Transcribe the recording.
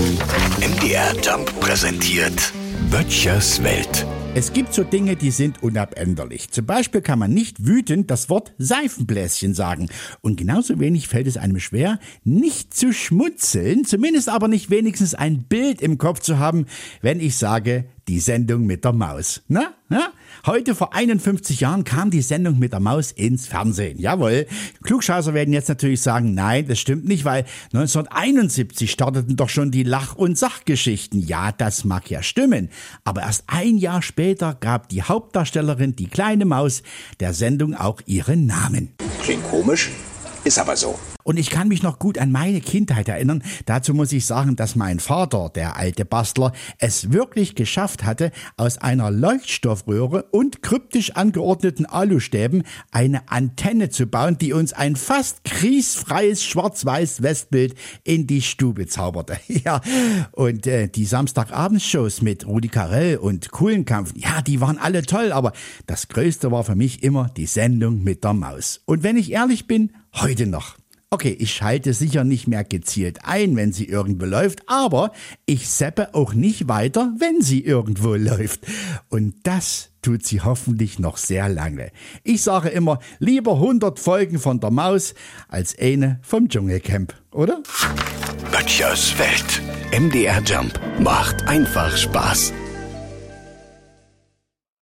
MDR Jump präsentiert Böttchers Welt. Es gibt so Dinge, die sind unabänderlich. Zum Beispiel kann man nicht wütend das Wort Seifenbläschen sagen. Und genauso wenig fällt es einem schwer, nicht zu schmutzeln, zumindest aber nicht wenigstens ein Bild im Kopf zu haben, wenn ich sage, die Sendung mit der Maus. Na? Na? Heute vor 51 Jahren kam die Sendung mit der Maus ins Fernsehen. Jawohl. Klugscheißer werden jetzt natürlich sagen, nein, das stimmt nicht, weil 1971 starteten doch schon die Lach- und Sachgeschichten. Ja, das mag ja stimmen. Aber erst ein Jahr später gab die Hauptdarstellerin, die kleine Maus, der Sendung auch ihren Namen. Klingt komisch, ist aber so. Und ich kann mich noch gut an meine Kindheit erinnern. Dazu muss ich sagen, dass mein Vater, der alte Bastler, es wirklich geschafft hatte, aus einer Leuchtstoffröhre und kryptisch angeordneten Alustäben eine Antenne zu bauen, die uns ein fast kriesfreies Schwarz-Weiß-Westbild in die Stube zauberte. Ja, und äh, die Samstagabendshows mit Rudi Carell und Kuhlenkampf, ja, die waren alle toll, aber das Größte war für mich immer die Sendung mit der Maus. Und wenn ich ehrlich bin, heute noch. Okay, ich schalte sicher nicht mehr gezielt ein, wenn sie irgendwo läuft, aber ich seppe auch nicht weiter, wenn sie irgendwo läuft. Und das tut sie hoffentlich noch sehr lange. Ich sage immer, lieber 100 Folgen von der Maus als eine vom Dschungelcamp, oder? Böttchers Welt. MDR Jump macht einfach Spaß.